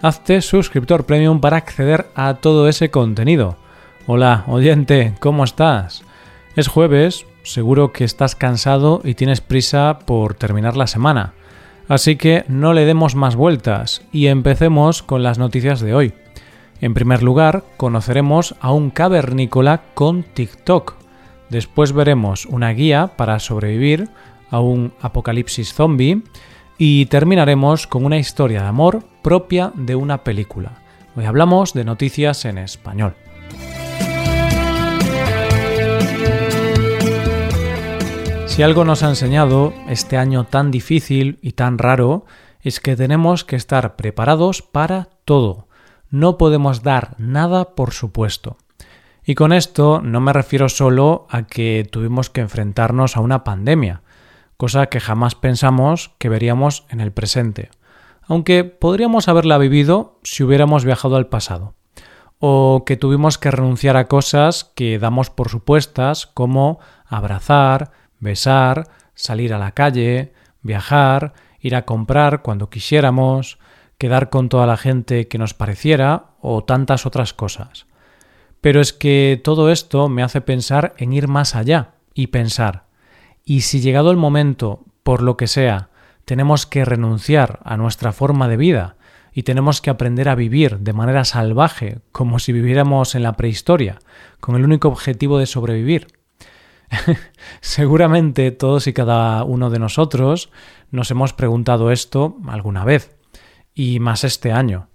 Hazte suscriptor premium para acceder a todo ese contenido. Hola, oyente, ¿cómo estás? Es jueves, seguro que estás cansado y tienes prisa por terminar la semana. Así que no le demos más vueltas y empecemos con las noticias de hoy. En primer lugar, conoceremos a un cavernícola con TikTok. Después veremos una guía para sobrevivir a un apocalipsis zombie y terminaremos con una historia de amor propia de una película. Hoy hablamos de noticias en español. Si algo nos ha enseñado este año tan difícil y tan raro es que tenemos que estar preparados para todo. No podemos dar nada por supuesto. Y con esto no me refiero solo a que tuvimos que enfrentarnos a una pandemia, cosa que jamás pensamos que veríamos en el presente, aunque podríamos haberla vivido si hubiéramos viajado al pasado, o que tuvimos que renunciar a cosas que damos por supuestas como abrazar, besar, salir a la calle, viajar, ir a comprar cuando quisiéramos, quedar con toda la gente que nos pareciera o tantas otras cosas. Pero es que todo esto me hace pensar en ir más allá y pensar, y si llegado el momento, por lo que sea, tenemos que renunciar a nuestra forma de vida y tenemos que aprender a vivir de manera salvaje, como si viviéramos en la prehistoria, con el único objetivo de sobrevivir. Seguramente todos y cada uno de nosotros nos hemos preguntado esto alguna vez, y más este año.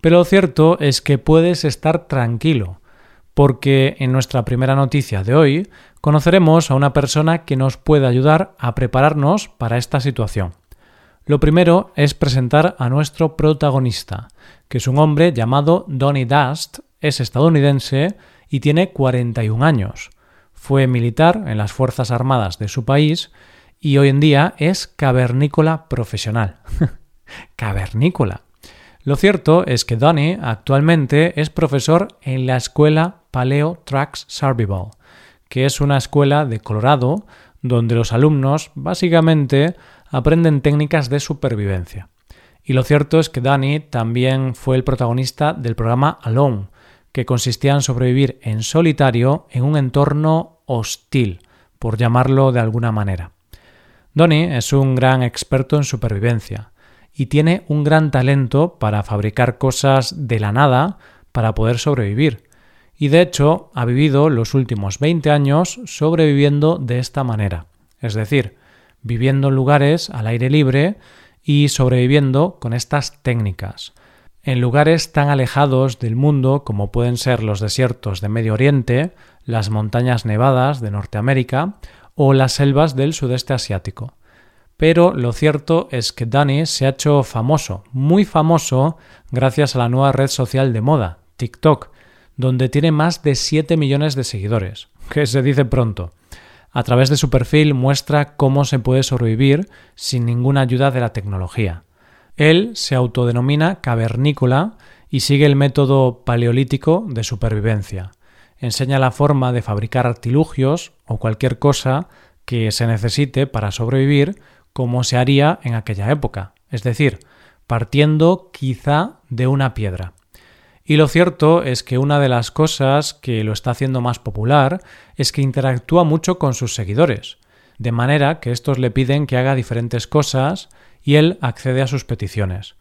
Pero lo cierto es que puedes estar tranquilo, porque en nuestra primera noticia de hoy conoceremos a una persona que nos puede ayudar a prepararnos para esta situación. Lo primero es presentar a nuestro protagonista, que es un hombre llamado Donny Dust, es estadounidense y tiene 41 años. Fue militar en las Fuerzas Armadas de su país y hoy en día es cavernícola profesional. cavernícola. Lo cierto es que Donny actualmente es profesor en la escuela Paleo Tracks Survival, que es una escuela de Colorado donde los alumnos básicamente aprenden técnicas de supervivencia. Y lo cierto es que Danny también fue el protagonista del programa Alone, que consistía en sobrevivir en solitario en un entorno hostil, por llamarlo de alguna manera. Donny es un gran experto en supervivencia y tiene un gran talento para fabricar cosas de la nada para poder sobrevivir, y de hecho ha vivido los últimos 20 años sobreviviendo de esta manera, es decir, viviendo en lugares al aire libre y sobreviviendo con estas técnicas, en lugares tan alejados del mundo como pueden ser los desiertos de Medio Oriente, las montañas nevadas de Norteamérica o las selvas del sudeste asiático. Pero lo cierto es que Danny se ha hecho famoso, muy famoso, gracias a la nueva red social de moda, TikTok, donde tiene más de 7 millones de seguidores, que se dice pronto. A través de su perfil muestra cómo se puede sobrevivir sin ninguna ayuda de la tecnología. Él se autodenomina cavernícola y sigue el método paleolítico de supervivencia. Enseña la forma de fabricar artilugios o cualquier cosa que se necesite para sobrevivir como se haría en aquella época, es decir, partiendo quizá de una piedra. Y lo cierto es que una de las cosas que lo está haciendo más popular es que interactúa mucho con sus seguidores, de manera que estos le piden que haga diferentes cosas y él accede a sus peticiones.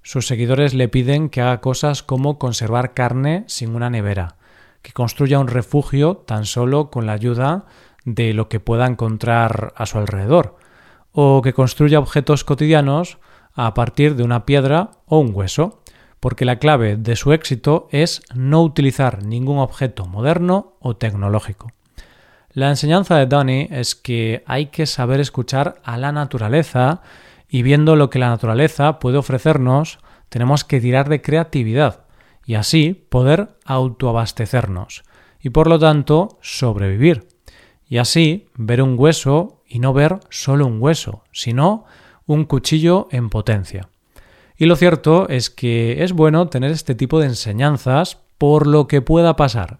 Sus seguidores le piden que haga cosas como conservar carne sin una nevera, que construya un refugio tan solo con la ayuda de lo que pueda encontrar a su alrededor, o que construya objetos cotidianos a partir de una piedra o un hueso porque la clave de su éxito es no utilizar ningún objeto moderno o tecnológico. La enseñanza de Donny es que hay que saber escuchar a la naturaleza y viendo lo que la naturaleza puede ofrecernos, tenemos que tirar de creatividad y así poder autoabastecernos y por lo tanto sobrevivir. Y así ver un hueso y no ver solo un hueso, sino un cuchillo en potencia. Y lo cierto es que es bueno tener este tipo de enseñanzas por lo que pueda pasar.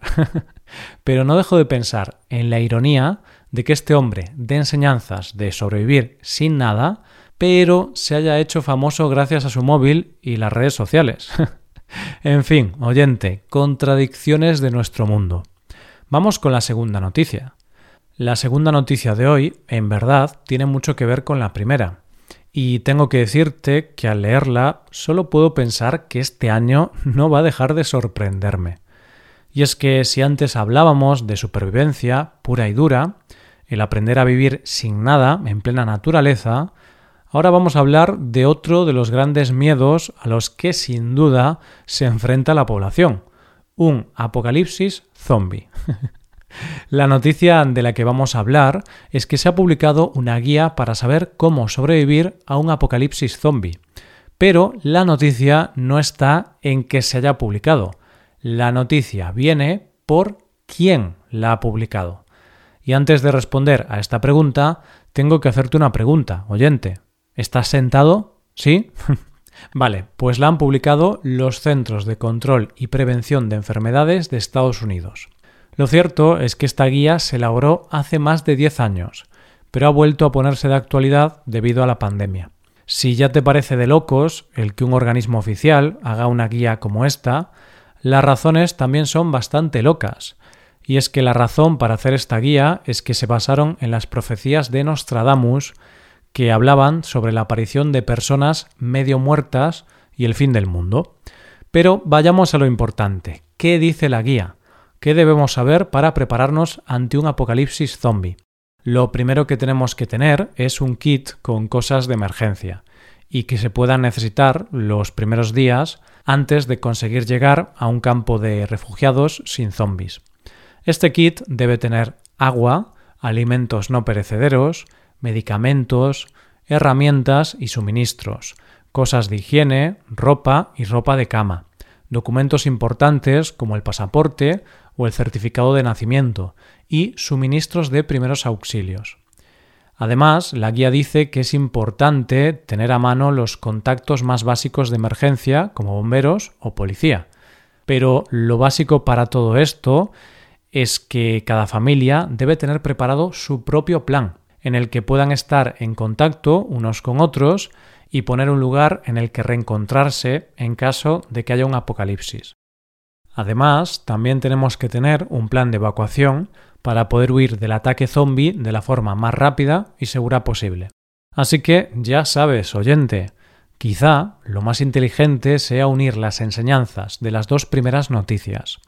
Pero no dejo de pensar en la ironía de que este hombre de enseñanzas de sobrevivir sin nada, pero se haya hecho famoso gracias a su móvil y las redes sociales. en fin, oyente, contradicciones de nuestro mundo. Vamos con la segunda noticia. La segunda noticia de hoy, en verdad, tiene mucho que ver con la primera. Y tengo que decirte que al leerla solo puedo pensar que este año no va a dejar de sorprenderme. Y es que si antes hablábamos de supervivencia pura y dura, el aprender a vivir sin nada, en plena naturaleza, ahora vamos a hablar de otro de los grandes miedos a los que sin duda se enfrenta la población, un apocalipsis zombie. La noticia de la que vamos a hablar es que se ha publicado una guía para saber cómo sobrevivir a un apocalipsis zombie. Pero la noticia no está en que se haya publicado. La noticia viene por quién la ha publicado. Y antes de responder a esta pregunta, tengo que hacerte una pregunta, oyente. ¿Estás sentado? ¿Sí? vale, pues la han publicado los Centros de Control y Prevención de Enfermedades de Estados Unidos. Lo cierto es que esta guía se elaboró hace más de 10 años, pero ha vuelto a ponerse de actualidad debido a la pandemia. Si ya te parece de locos el que un organismo oficial haga una guía como esta, las razones también son bastante locas. Y es que la razón para hacer esta guía es que se basaron en las profecías de Nostradamus que hablaban sobre la aparición de personas medio muertas y el fin del mundo. Pero vayamos a lo importante. ¿Qué dice la guía? ¿Qué debemos saber para prepararnos ante un apocalipsis zombie? Lo primero que tenemos que tener es un kit con cosas de emergencia y que se puedan necesitar los primeros días antes de conseguir llegar a un campo de refugiados sin zombies. Este kit debe tener agua, alimentos no perecederos, medicamentos, herramientas y suministros, cosas de higiene, ropa y ropa de cama, documentos importantes como el pasaporte o el certificado de nacimiento y suministros de primeros auxilios. Además, la guía dice que es importante tener a mano los contactos más básicos de emergencia, como bomberos o policía. Pero lo básico para todo esto es que cada familia debe tener preparado su propio plan, en el que puedan estar en contacto unos con otros y poner un lugar en el que reencontrarse en caso de que haya un apocalipsis. Además, también tenemos que tener un plan de evacuación para poder huir del ataque zombie de la forma más rápida y segura posible. Así que ya sabes, oyente, quizá lo más inteligente sea unir las enseñanzas de las dos primeras noticias.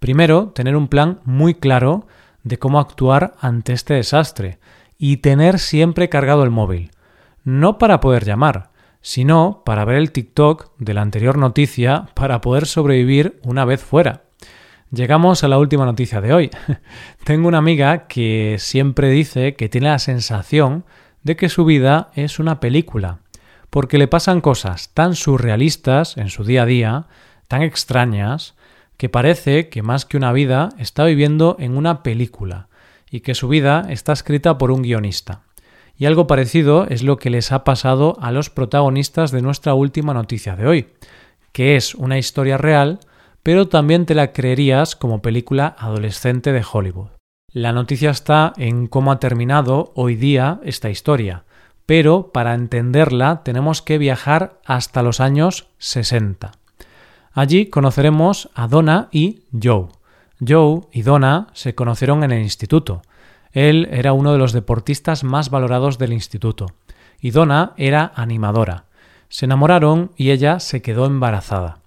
Primero, tener un plan muy claro de cómo actuar ante este desastre y tener siempre cargado el móvil, no para poder llamar, sino para ver el TikTok de la anterior noticia para poder sobrevivir una vez fuera. Llegamos a la última noticia de hoy. Tengo una amiga que siempre dice que tiene la sensación de que su vida es una película, porque le pasan cosas tan surrealistas en su día a día, tan extrañas, que parece que más que una vida está viviendo en una película y que su vida está escrita por un guionista. Y algo parecido es lo que les ha pasado a los protagonistas de nuestra última noticia de hoy, que es una historia real, pero también te la creerías como película adolescente de Hollywood. La noticia está en cómo ha terminado hoy día esta historia, pero para entenderla tenemos que viajar hasta los años 60. Allí conoceremos a Donna y Joe. Joe y Donna se conocieron en el instituto, él era uno de los deportistas más valorados del instituto, y Donna era animadora. Se enamoraron y ella se quedó embarazada.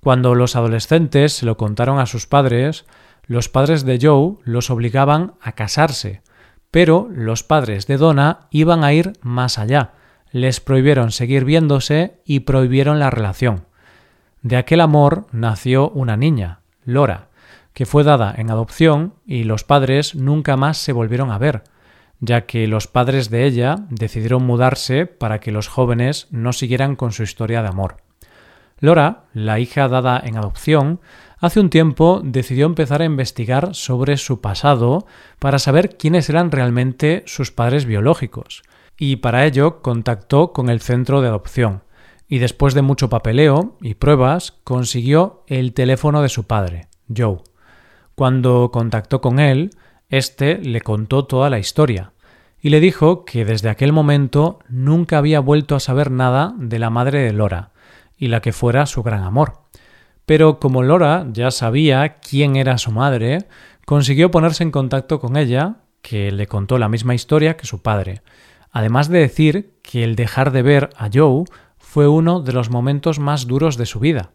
Cuando los adolescentes se lo contaron a sus padres, los padres de Joe los obligaban a casarse, pero los padres de Donna iban a ir más allá. Les prohibieron seguir viéndose y prohibieron la relación. De aquel amor nació una niña, Lora, que fue dada en adopción y los padres nunca más se volvieron a ver, ya que los padres de ella decidieron mudarse para que los jóvenes no siguieran con su historia de amor. Laura, la hija dada en adopción, hace un tiempo decidió empezar a investigar sobre su pasado para saber quiénes eran realmente sus padres biológicos, y para ello contactó con el centro de adopción, y después de mucho papeleo y pruebas consiguió el teléfono de su padre, Joe. Cuando contactó con él, éste le contó toda la historia, y le dijo que desde aquel momento nunca había vuelto a saber nada de la madre de Laura, y la que fuera su gran amor. Pero como Laura ya sabía quién era su madre, consiguió ponerse en contacto con ella, que le contó la misma historia que su padre, además de decir que el dejar de ver a Joe fue uno de los momentos más duros de su vida.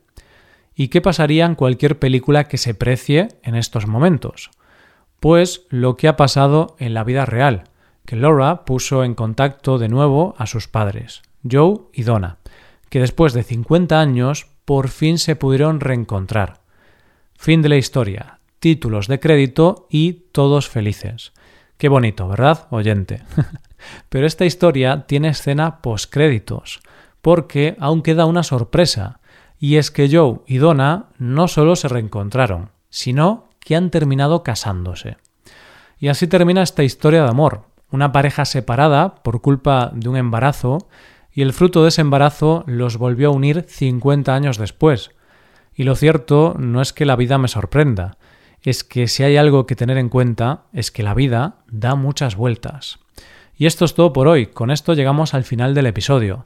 ¿Y qué pasaría en cualquier película que se precie en estos momentos? Pues lo que ha pasado en la vida real, que Laura puso en contacto de nuevo a sus padres, Joe y Donna, que después de 50 años por fin se pudieron reencontrar. Fin de la historia, títulos de crédito y todos felices. Qué bonito, ¿verdad, oyente? Pero esta historia tiene escena postcréditos, porque aún queda una sorpresa, y es que Joe y Donna no solo se reencontraron, sino que han terminado casándose. Y así termina esta historia de amor, una pareja separada por culpa de un embarazo y el fruto de ese embarazo los volvió a unir 50 años después. Y lo cierto no es que la vida me sorprenda, es que si hay algo que tener en cuenta es que la vida da muchas vueltas. Y esto es todo por hoy, con esto llegamos al final del episodio.